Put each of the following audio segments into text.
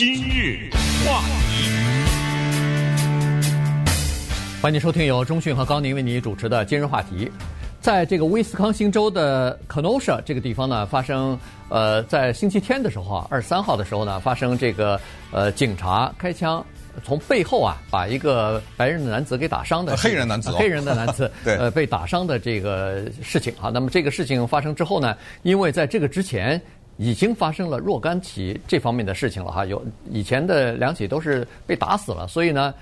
今日话题，欢迎收听由中讯和高宁为你主持的今日话题。在这个威斯康星州的 Kenosha 这个地方呢，发生呃，在星期天的时候啊，二十三号的时候呢，发生这个呃，警察开枪从背后啊，把一个白人的男子给打伤的黑人男子，黑人的男子 对呃被打伤的这个事情啊。那么这个事情发生之后呢，因为在这个之前已经发生了若干起这方面的事情了哈，有以前的两起都是被打死了，所以呢，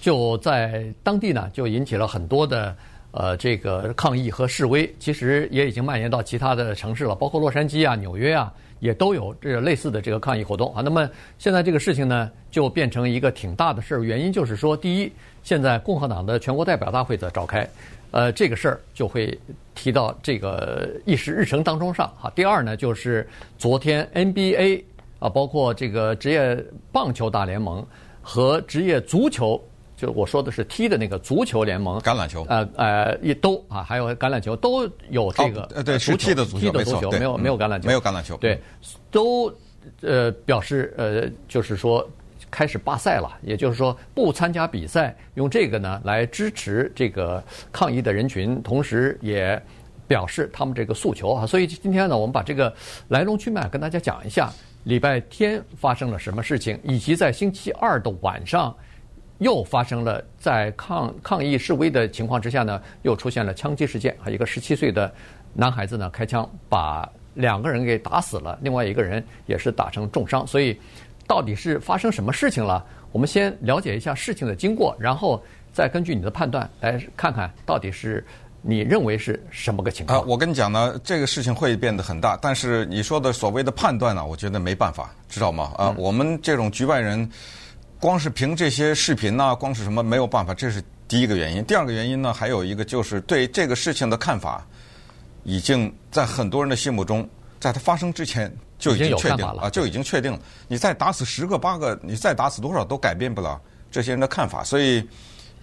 就在当地呢就引起了很多的。呃，这个抗议和示威其实也已经蔓延到其他的城市了，包括洛杉矶啊、纽约啊，也都有这类似的这个抗议活动啊。那么现在这个事情呢，就变成一个挺大的事儿。原因就是说，第一，现在共和党的全国代表大会在召开，呃，这个事儿就会提到这个议事日程当中上哈。第二呢，就是昨天 NBA 啊，包括这个职业棒球大联盟和职业足球。就我说的是踢的那个足球联盟，橄榄球，呃呃，也都啊，还有橄榄球都有这个，呃对，是踢的足球，踢的足球，没有没有橄榄球，没有橄榄球，对，都呃表示呃就是说开始罢赛了，也就是说不参加比赛，用这个呢来支持这个抗议的人群，同时也表示他们这个诉求啊。所以今天呢，我们把这个来龙去脉跟大家讲一下，礼拜天发生了什么事情，以及在星期二的晚上。又发生了在抗抗议示威的情况之下呢，又出现了枪击事件，还有一个十七岁的男孩子呢开枪把两个人给打死了，另外一个人也是打成重伤。所以，到底是发生什么事情了？我们先了解一下事情的经过，然后再根据你的判断来看看到底是你认为是什么个情况。啊，我跟你讲呢，这个事情会变得很大，但是你说的所谓的判断呢，我觉得没办法，知道吗？啊，我们这种局外人。光是凭这些视频呐，光是什么没有办法，这是第一个原因。第二个原因呢，还有一个就是对这个事情的看法，已经在很多人的心目中，在它发生之前就已经确定了啊，就已经确定了。你再打死十个八个，你再打死多少都改变不了这些人的看法。所以，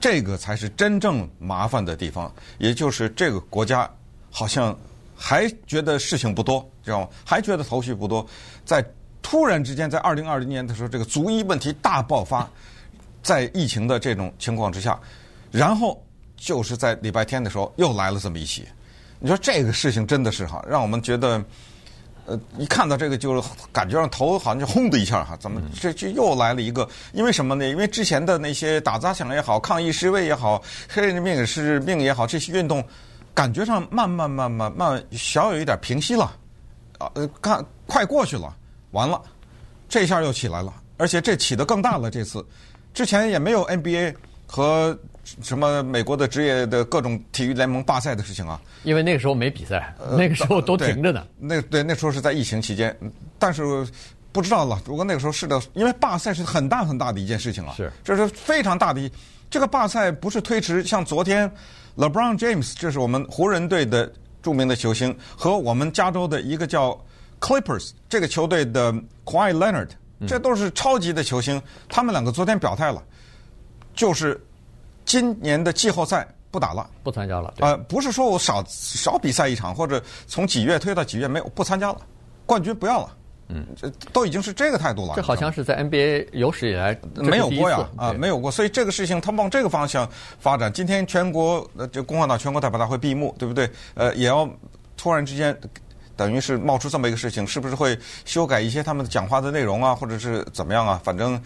这个才是真正麻烦的地方，也就是这个国家好像还觉得事情不多，知道吗？还觉得头绪不多，在。突然之间，在二零二零年的时候，这个族裔问题大爆发，在疫情的这种情况之下，然后就是在礼拜天的时候又来了这么一起。你说这个事情真的是哈，让我们觉得，呃，一看到这个就感觉上头好像就轰的一下哈，怎么这就又来了一个？因为什么呢？因为之前的那些打砸抢也好，抗议示威也好，黑人命也是命也好，这些运动感觉上慢慢慢慢慢小有一点平息了，啊，呃，看快过去了。完了，这下又起来了，而且这起得更大了。这次，之前也没有 NBA 和什么美国的职业的各种体育联盟罢赛的事情啊。因为那个时候没比赛，那个时候都停着呢。呃、那对，那时候是在疫情期间，但是不知道了。如果那个时候是的，因为罢赛是很大很大的一件事情啊，是，这是非常大的一。这个罢赛不是推迟，像昨天 LeBron James，这是我们湖人队的著名的球星，和我们加州的一个叫。Clippers 这个球队的 Kawhi Leonard，这都是超级的球星。他们两个昨天表态了，就是今年的季后赛不打了，不参加了。呃，不是说我少少比赛一场，或者从几月推到几月没有不参加了，冠军不要了。嗯，这都已经是这个态度了。这好像是在 NBA 有史以来没有过呀，啊，没有过。所以这个事情他往这个方向发展。今天全国呃，就共和党全国代表大会闭幕，对不对？呃，也要突然之间。等于是冒出这么一个事情，是不是会修改一些他们讲话的内容啊，或者是怎么样啊？反正，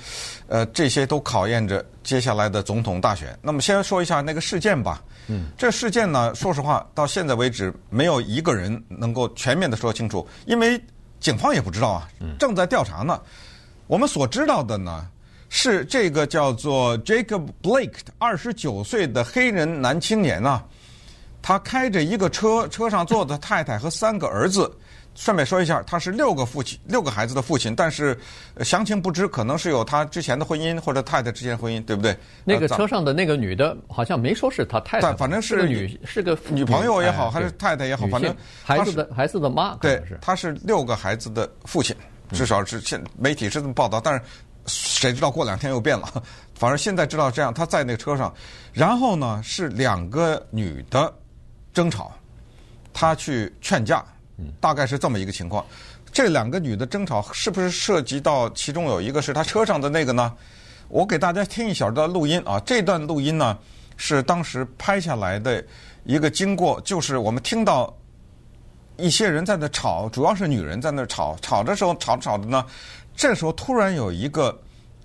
呃，这些都考验着接下来的总统大选。那么先说一下那个事件吧。嗯，这事件呢，说实话，到现在为止，没有一个人能够全面的说清楚，因为警方也不知道啊，正在调查呢。我们所知道的呢，是这个叫做 Jacob Blake 二十九岁的黑人男青年啊。他开着一个车，车上坐的太太和三个儿子。顺便说一下，他是六个父亲，六个孩子的父亲，但是详情不知，可能是有他之前的婚姻或者太太之前的婚姻，对不对？那个车上的那个女的，好像没说是他太太，反正是个女，是个女朋友也好，还是太太也好，反正孩子的孩子的妈，对，他是六个孩子的父亲，至少是现媒体是这么报道，但是谁知道过两天又变了？反正现在知道这样，他在那个车上，然后呢是两个女的。争吵，他去劝架，大概是这么一个情况。这两个女的争吵是不是涉及到其中有一个是他车上的那个呢？我给大家听一小段录音啊，这段录音呢是当时拍下来的一个经过，就是我们听到一些人在那吵，主要是女人在那吵，吵的时候吵着吵着呢，这时候突然有一个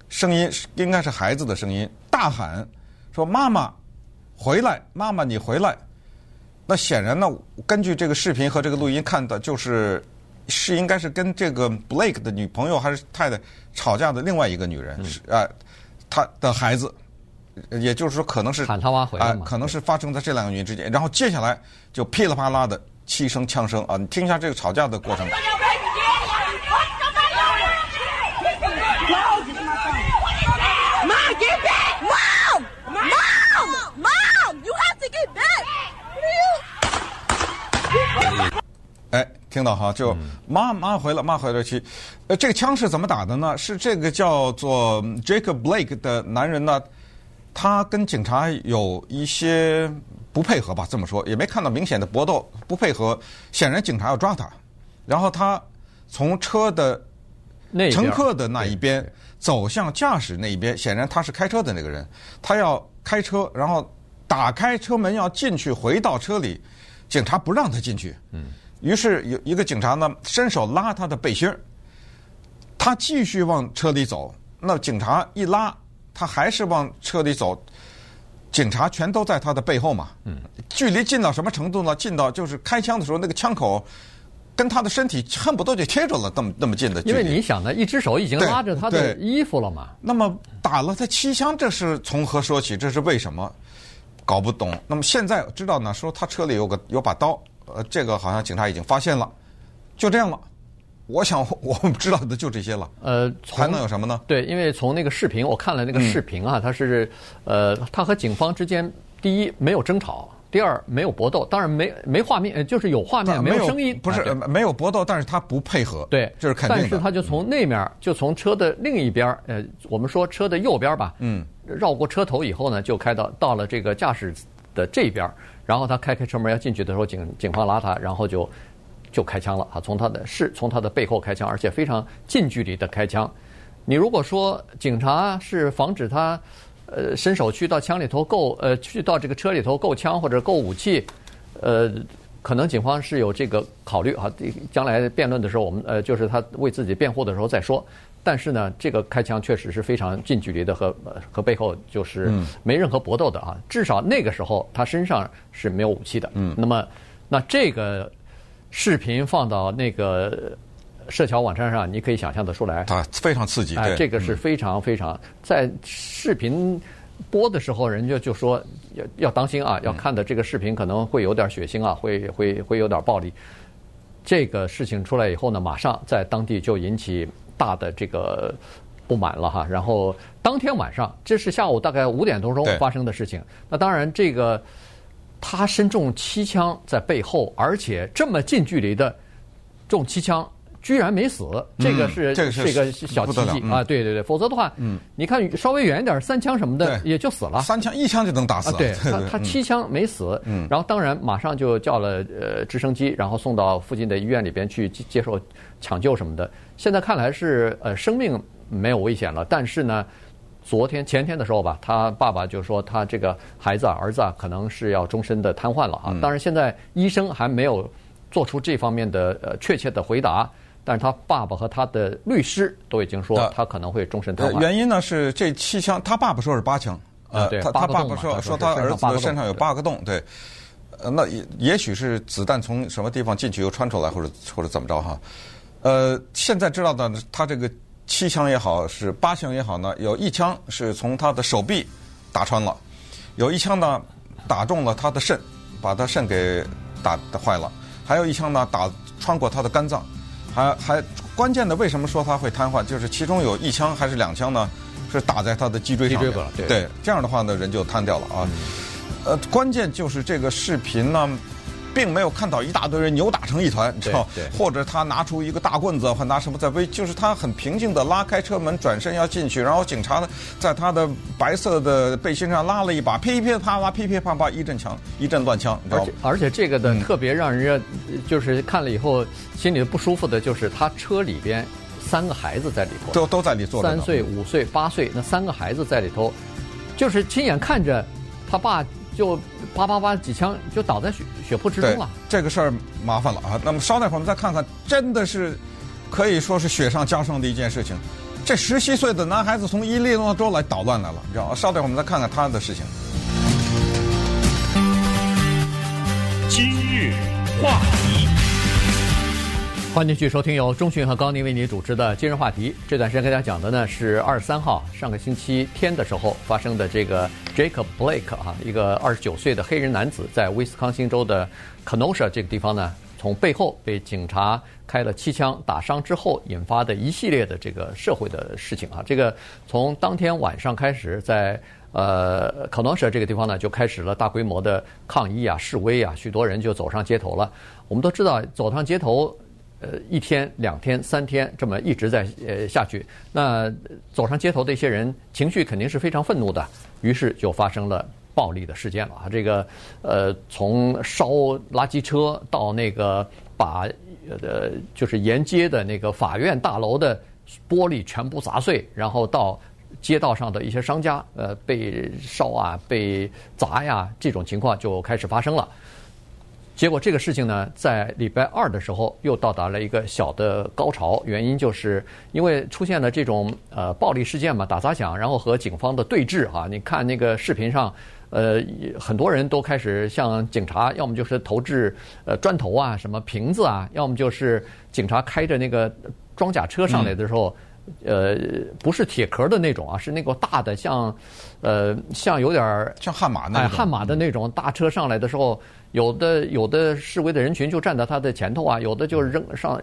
声音，应该是孩子的声音，大喊说：“妈妈，回来！妈妈，你回来！”那显然呢，根据这个视频和这个录音看的，就是是应该是跟这个 Blake 的女朋友还是太太吵架的另外一个女人，是啊。他的孩子，也就是说，可能是喊他妈回来嘛、呃，可能是发生在这两个女人之间。然后接下来就噼里啪啦的七声枪声啊！你听一下这个吵架的过程。哎，听到哈，就妈妈回来，妈回来去。呃，这个枪是怎么打的呢？是这个叫做 Jacob Blake 的男人呢，他跟警察有一些不配合吧，这么说也没看到明显的搏斗，不配合。显然警察要抓他，然后他从车的乘客的那一边走向驾驶那一边，显然他是开车的那个人，他要开车，然后打开车门要进去，回到车里，警察不让他进去。嗯。于是有一个警察呢，伸手拉他的背心儿，他继续往车里走。那警察一拉，他还是往车里走。警察全都在他的背后嘛。嗯。距离近到什么程度呢？近到就是开枪的时候，那个枪口跟他的身体恨不得就贴着了，那么那么近的距离。因为你想呢，一只手已经拉着他的衣服了嘛。那么打了他七枪，这是从何说起？这是为什么？搞不懂。那么现在知道呢，说他车里有个有把刀。呃，这个好像警察已经发现了，就这样了。我想我们知道的就这些了。呃，还能有什么呢？对，因为从那个视频，我看了那个视频啊，他是呃，他和警方之间，第一没有争吵，第二没有搏斗，当然没没画面，就是有画面，没有声音，不是没有搏斗，但是他不配合，对，这是肯定的。但是他就从那面，就从车的另一边，呃，我们说车的右边吧，嗯，绕过车头以后呢，就开到到了这个驾驶的这边。然后他开开车门要进去的时候，警警方拉他，然后就就开枪了啊！从他的是从他的背后开枪，而且非常近距离的开枪。你如果说警察是防止他呃伸手去到枪里头够呃去到这个车里头够枪或者够武器，呃，可能警方是有这个考虑啊。将来辩论的时候，我们呃就是他为自己辩护的时候再说。但是呢，这个开枪确实是非常近距离的，和和背后就是没任何搏斗的啊。至少那个时候他身上是没有武器的。嗯。那么，那这个视频放到那个社交网站上，你可以想象得出来。啊，非常刺激。哎，这个是非常非常在视频播的时候，人家就说要要当心啊，要看的这个视频可能会有点血腥啊，会会会有点暴力。这个事情出来以后呢，马上在当地就引起。大的这个不满了哈，然后当天晚上，这是下午大概五点多钟发生的事情。那当然，这个他身中七枪在背后，而且这么近距离的中七枪，居然没死，这个是这个是一个小奇迹啊！对对对，否则的话，嗯，你看稍微远一点，三枪什么的也就死了。三枪一枪就能打死。对，他他七枪没死，嗯，然后当然马上就叫了呃直升机，然后送到附近的医院里边去接受抢救什么的。现在看来是呃生命没有危险了，但是呢，昨天前天的时候吧，他爸爸就说他这个孩子啊儿子啊可能是要终身的瘫痪了啊。当然现在医生还没有做出这方面的呃确切的回答，但是他爸爸和他的律师都已经说他可能会终身瘫痪。原因呢是这七枪，他爸爸说是八枪，呃，他他爸爸说说他儿子的身上有八个洞，对，呃，那也也许是子弹从什么地方进去又穿出来，或者或者怎么着哈。呃，现在知道的，他这个七枪也好，是八枪也好呢，有一枪是从他的手臂打穿了，有一枪呢打中了他的肾，把他肾给打打坏了，还有一枪呢打穿过他的肝脏，还还关键的为什么说他会瘫痪？就是其中有一枪还是两枪呢，是打在他的脊椎上面，对，对，这样的话呢人就瘫掉了啊。呃，关键就是这个视频呢。并没有看到一大堆人扭打成一团，知道对，或者他拿出一个大棍子，或拿什么在威，就是他很平静的拉开车门，转身要进去，然后警察呢，在他的白色的背心上拉了一把，噼噼啪啪，噼噼啪啪，一阵枪，一阵乱枪，而且而且这个的特别让人家就是看了以后心里不舒服的，就是他车里边三个孩子在里头，都都在里坐着，三岁、五岁、八岁，那三个孩子在里头，就是亲眼看着他爸。就叭叭叭几枪就倒在血血泊之中了。这个事儿麻烦了啊！那么稍待会儿我们再看看，真的是可以说是雪上加霜的一件事情。这十七岁的男孩子从伊利诺州来捣乱来了，你知道吗？稍待会儿我们再看看他的事情。今日话题。欢迎继续收听由中讯和高宁为你主持的今日话题。这段时间跟大家讲的呢是二十三号上个星期天的时候发生的这个 Jacob Blake 啊，一个二十九岁的黑人男子在威斯康星州的 Kenosha 这个地方呢，从背后被警察开了七枪打伤之后引发的一系列的这个社会的事情啊。这个从当天晚上开始在，在呃 Kenosha 这个地方呢就开始了大规模的抗议啊、示威啊，许多人就走上街头了。我们都知道，走上街头。呃，一天、两天、三天，这么一直在呃下去，那走上街头的一些人情绪肯定是非常愤怒的，于是就发生了暴力的事件了啊。这个呃，从烧垃圾车到那个把呃就是沿街的那个法院大楼的玻璃全部砸碎，然后到街道上的一些商家呃被烧啊、被砸呀，这种情况就开始发生了。结果这个事情呢，在礼拜二的时候又到达了一个小的高潮，原因就是因为出现了这种呃暴力事件嘛，打砸抢，然后和警方的对峙啊。你看那个视频上，呃，很多人都开始向警察，要么就是投掷呃砖头啊、什么瓶子啊，要么就是警察开着那个装甲车上来的时候，呃，不是铁壳的那种啊，是那个大的像，呃，像有点像悍马那种，哎，悍马的那种大车上来的时候。有的有的示威的人群就站在他的前头啊，有的就扔上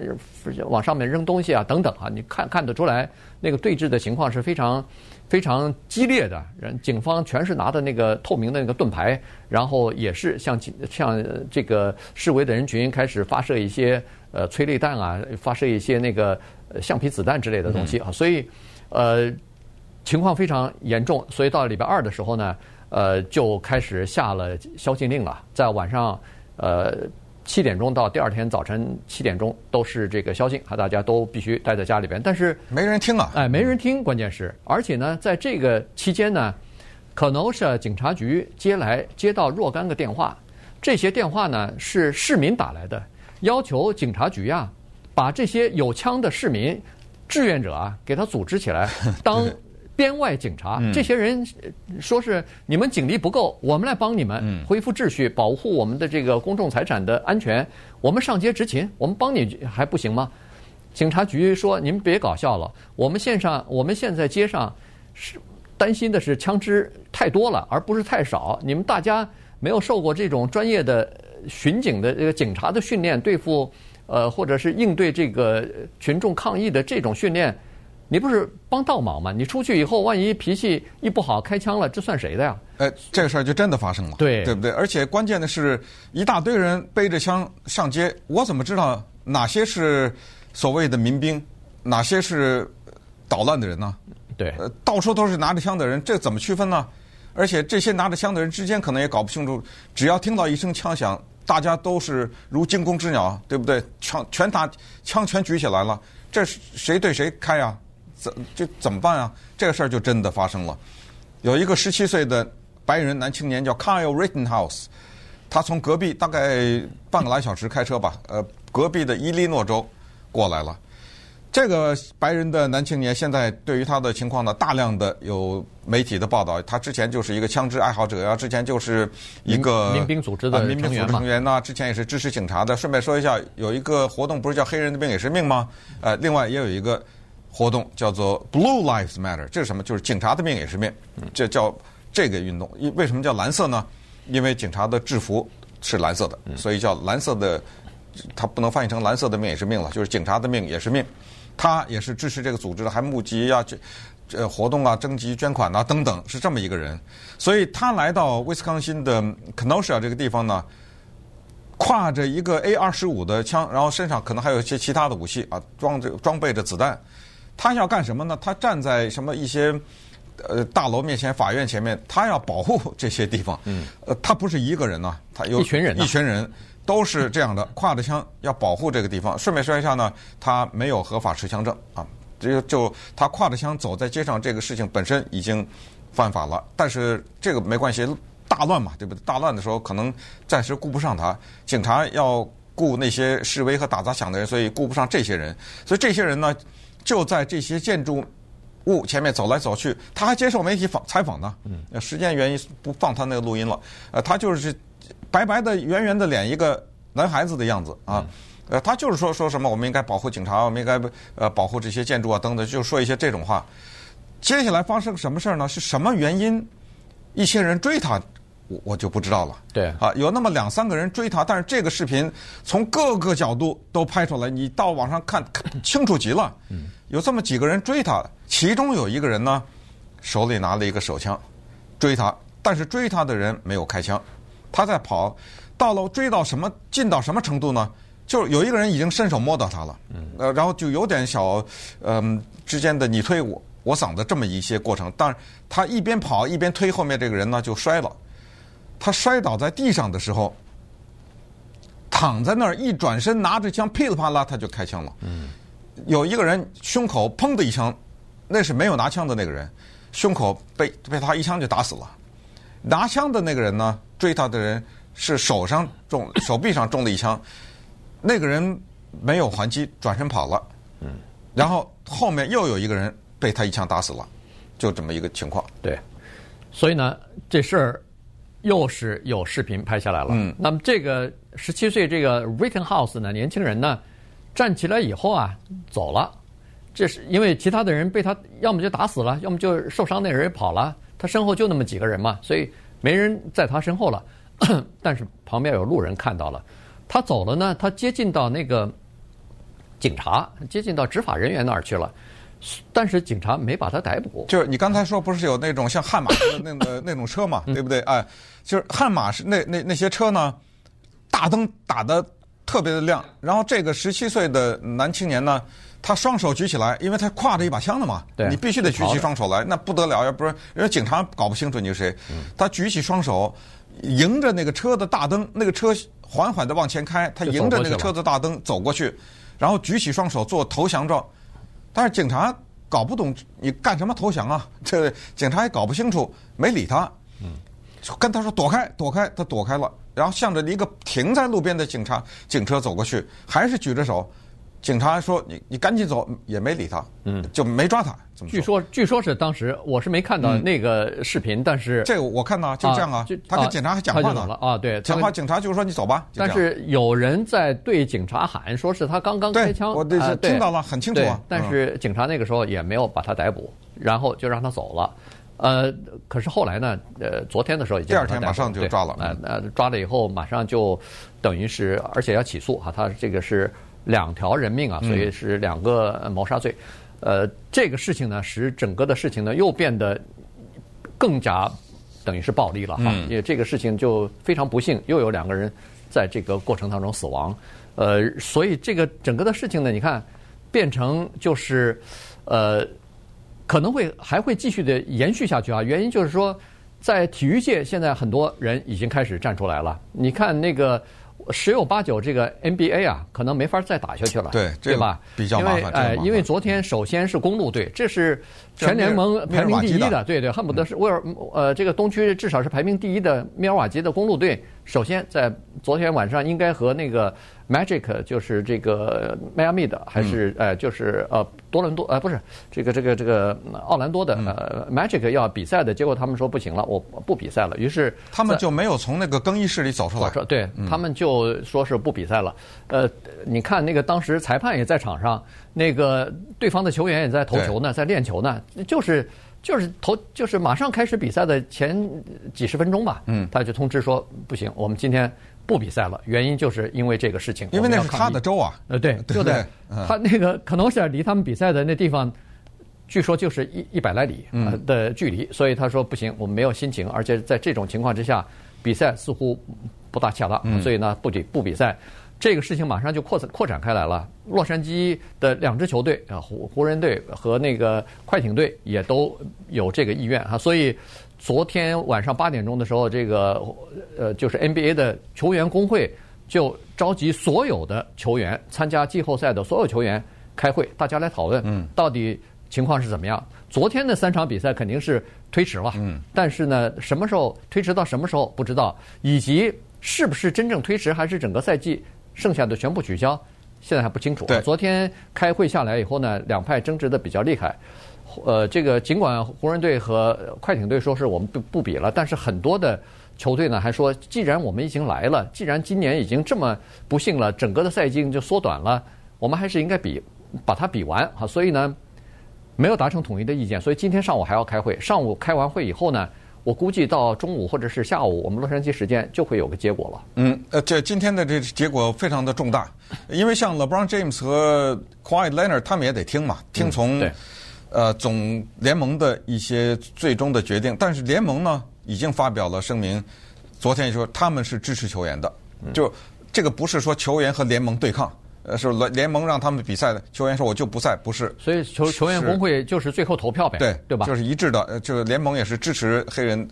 往上面扔东西啊，等等啊，你看看得出来，那个对峙的情况是非常非常激烈的。人警方全是拿的那个透明的那个盾牌，然后也是向向这个示威的人群开始发射一些呃催泪弹啊，发射一些那个橡皮子弹之类的东西啊，所以呃情况非常严重。所以到礼拜二的时候呢。呃，就开始下了宵禁令了，在晚上，呃，七点钟到第二天早晨七点钟都是这个宵禁，啊，大家都必须待在家里边。但是没人听啊，哎，没人听，关键是，而且呢，在这个期间呢，可能是警察局接来接到若干个电话，这些电话呢是市民打来的，要求警察局啊，把这些有枪的市民志愿者啊，给他组织起来当。编外警察，这些人说是你们警力不够，我们来帮你们恢复秩序，保护我们的这个公众财产的安全。我们上街执勤，我们帮你还不行吗？警察局说：“您别搞笑了，我们线上，我们现在街上是担心的是枪支太多了，而不是太少。你们大家没有受过这种专业的巡警的这个警察的训练，对付呃或者是应对这个群众抗议的这种训练。”你不是帮倒忙吗？你出去以后，万一脾气一不好开枪了，这算谁的呀？哎，这个事儿就真的发生了，对，对不对？而且关键的是，一大堆人背着枪上街，我怎么知道哪些是所谓的民兵，哪些是捣乱的人呢？对，呃，到处都是拿着枪的人，这怎么区分呢？而且这些拿着枪的人之间可能也搞不清楚，只要听到一声枪响，大家都是如惊弓之鸟，对不对？枪全打，枪全举起来了，这是谁对谁开呀？怎就怎么办啊？这个事儿就真的发生了。有一个十七岁的白人男青年叫 Kyle Rittenhouse，他从隔壁大概半个来小时开车吧，呃，隔壁的伊利诺州过来了。这个白人的男青年现在对于他的情况呢，大量的有媒体的报道。他之前就是一个枪支爱好者呀，之前就是一个民兵组织的民兵组织成员呐，之前也是支持警察的。顺便说一下，有一个活动不是叫“黑人的命也是命”吗？呃，另外也有一个。活动叫做 Blue Lives Matter，这是什么？就是警察的命也是命，这叫这个运动。因为什么叫蓝色呢？因为警察的制服是蓝色的，所以叫蓝色的。它不能翻译成蓝色的命也是命了，就是警察的命也是命。他也是支持这个组织的，还募集啊，这这活动啊，征集捐款啊等等，是这么一个人。所以他来到威斯康辛的 Kenosha 这个地方呢，挎着一个 A 二十五的枪，然后身上可能还有一些其他的武器啊，装着装备着子弹。他要干什么呢？他站在什么一些呃大楼面前、法院前面，他要保护这些地方。嗯。呃，他不是一个人呐、啊，他有一群人、啊，一群人都是这样的，挎着枪要保护这个地方。顺便说一下呢，他没有合法持枪证啊，就就他挎着枪走在街上，这个事情本身已经犯法了。但是这个没关系。大乱嘛，对不对？大乱的时候可能暂时顾不上他，警察要顾那些示威和打砸抢的人，所以顾不上这些人。所以这些人呢，就在这些建筑物前面走来走去。他还接受媒体访采访呢。嗯。时间原因不放他那个录音了。呃，他就是白白的、圆圆的脸，一个男孩子的样子啊。呃，他就是说说什么我们应该保护警察，我们应该呃保护这些建筑啊等等，就说一些这种话。接下来发生什么事儿呢？是什么原因？一些人追他。我我就不知道了。对啊，有那么两三个人追他，但是这个视频从各个角度都拍出来，你到网上看，看清楚极了。嗯，有这么几个人追他，其中有一个人呢，手里拿了一个手枪，追他，但是追他的人没有开枪，他在跑，到了追到什么近到什么程度呢？就是有一个人已经伸手摸到他了，然后就有点小，嗯、呃，之间的你推我我搡的这么一些过程，但是他一边跑一边推后面这个人呢，就摔了。他摔倒在地上的时候，躺在那儿一转身拿着枪噼里啪啦他就开枪了。嗯，有一个人胸口砰的一枪，那是没有拿枪的那个人，胸口被被他一枪就打死了。拿枪的那个人呢，追他的人是手上中 手臂上中了一枪，那个人没有还击，转身跑了。嗯，然后后面又有一个人被他一枪打死了，就这么一个情况。对，所以呢，这事儿。又是有视频拍下来了。嗯，那么这个十七岁这个 Rittenhouse 呢，年轻人呢，站起来以后啊，走了。这是因为其他的人被他要么就打死了，要么就受伤那人也跑了。他身后就那么几个人嘛，所以没人在他身后了。但是旁边有路人看到了，他走了呢，他接近到那个警察，接近到执法人员那儿去了。但是警察没把他逮捕。就是你刚才说，不是有那种像悍马的那个 那种车嘛，对不对？哎，就是悍马是那那那些车呢，大灯打的特别的亮。然后这个十七岁的男青年呢，他双手举起来，因为他挎着一把枪的嘛，你必须得举起双手来，那不得了，要不然人家警察搞不清楚你是谁。他举起双手，迎着那个车的大灯，那个车缓缓的往前开，他迎着那个车的大灯走过去，然后举起双手做投降状。但是警察搞不懂你干什么投降啊？这警察也搞不清楚，没理他。嗯，跟他说躲开，躲开，他躲开了，然后向着一个停在路边的警察警车走过去，还是举着手。警察说：“你你赶紧走，也没理他，嗯，就没抓他。怎么说？据说据说是当时我是没看到那个视频，但是这个我看到就这样啊，他跟警察还讲话呢啊，对，讲话警察就说你走吧。但是有人在对警察喊，说是他刚刚开枪，我听到了，很清楚啊。但是警察那个时候也没有把他逮捕，然后就让他走了。呃，可是后来呢，呃，昨天的时候已经第二天马上就抓了，呃呃，抓了以后马上就等于是，而且要起诉哈，他这个是。两条人命啊，所以是两个谋杀罪。呃，这个事情呢，使整个的事情呢又变得更加等于是暴力了哈。因为这个事情就非常不幸，又有两个人在这个过程当中死亡。呃，所以这个整个的事情呢，你看变成就是呃，可能会还会继续的延续下去啊。原因就是说，在体育界现在很多人已经开始站出来了。你看那个。十有八九，这个 NBA 啊，可能没法再打下去了，对对吧？比较麻烦。哎，因为昨天首先是公路队，这是全联盟排名第一的，对对，恨不得是威尔呃，这个东区至少是排名第一的密尔瓦基的公路队，首先在昨天晚上应该和那个。Magic 就是这个迈阿密的，还是呃，就是呃多伦多呃，不是这个这个这个奥兰多的呃 Magic 要比赛的，结果他们说不行了，我不比赛了。于是他们就没有从那个更衣室里走出来。对，他们就说是不比赛了。呃，你看那个当时裁判也在场上，那个对方的球员也在投球呢，在练球呢，就是就是投就是马上开始比赛的前几十分钟吧，嗯，他就通知说不行，我们今天。不比赛了，原因就是因为这个事情。因为那是他的州啊。呃，对，就在他那个可能是离他们比赛的那地方，据说就是一一百来里的距离，所以他说不行，我们没有心情，而且在这种情况之下，比赛似乎不大恰当，嗯所以呢不比不比赛。这个事情马上就扩展扩展开来了。洛杉矶的两支球队啊，湖湖人队和那个快艇队也都有这个意愿哈，所以昨天晚上八点钟的时候，这个呃就是 NBA 的球员工会就召集所有的球员参加季后赛的所有球员开会，大家来讨论，嗯，到底情况是怎么样？昨天的三场比赛肯定是推迟了，嗯，但是呢，什么时候推迟到什么时候不知道，以及是不是真正推迟，还是整个赛季。剩下的全部取消，现在还不清楚。昨天开会下来以后呢，两派争执的比较厉害。呃，这个尽管湖人队和快艇队说是我们不不比了，但是很多的球队呢还说，既然我们已经来了，既然今年已经这么不幸了，整个的赛季就缩短了，我们还是应该比把它比完啊。所以呢，没有达成统一的意见，所以今天上午还要开会。上午开完会以后呢，我估计到中午或者是下午，我们洛杉矶时间就会有个结果了。嗯，呃，这今天的这结果非常的重大，因为像 LeBron James 和 Kawhi Leonard 他们也得听嘛，听从、嗯、呃总联盟的一些最终的决定。但是联盟呢已经发表了声明，昨天说他们是支持球员的，就这个不是说球员和联盟对抗。呃，是联联盟让他们比赛的球员说我就不赛，不是。所以球球员工会就是最后投票呗，对对吧？就是一致的，呃，就是联盟也是支持黑人。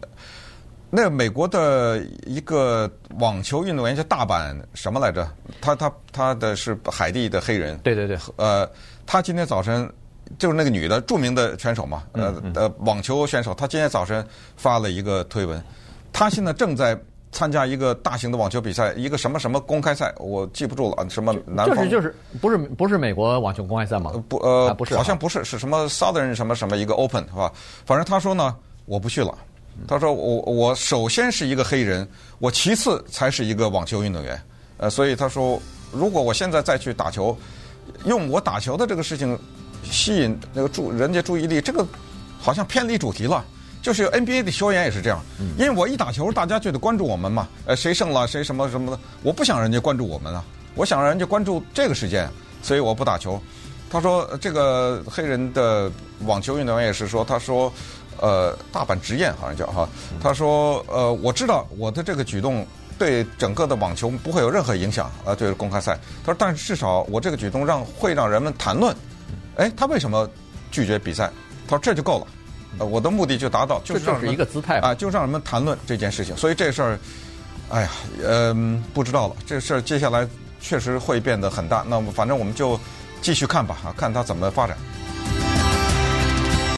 那美国的一个网球运动员叫大阪什么来着？他他他的是海地的黑人。对对对。呃，他今天早晨就是那个女的著名的选手嘛，呃呃，网球选手，她今天早晨发了一个推文，她现在正在。参加一个大型的网球比赛，一个什么什么公开赛，我记不住了，什么南方就是就是不是不是美国网球公开赛吗？不呃不是，好像不是，是什么 Southern 什么什么一个 Open 是吧？反正她说呢，我不去了。他说我我首先是一个黑人，我其次才是一个网球运动员。呃，所以他说，如果我现在再去打球，用我打球的这个事情吸引那个注人家注意力，这个好像偏离主题了。就是 NBA 的球员也是这样，因为我一打球，大家就得关注我们嘛。呃，谁胜了，谁什么什么的，我不想人家关注我们啊，我想让人家关注这个事件，所以我不打球。他说这个黑人的网球运动员也是说，他说，呃，大阪直彦好像叫哈，他说，呃，我知道我的这个举动对整个的网球不会有任何影响啊，对公开赛。他说，但是至少我这个举动让会让人们谈论，哎，他为什么拒绝比赛？他说这就够了。呃，我的目的就达到，就是让是一个姿态啊，就让人们谈论这件事情。所以这事儿，哎呀，嗯，不知道了。这事儿接下来确实会变得很大。那么，反正我们就继续看吧，啊，看他怎么发展。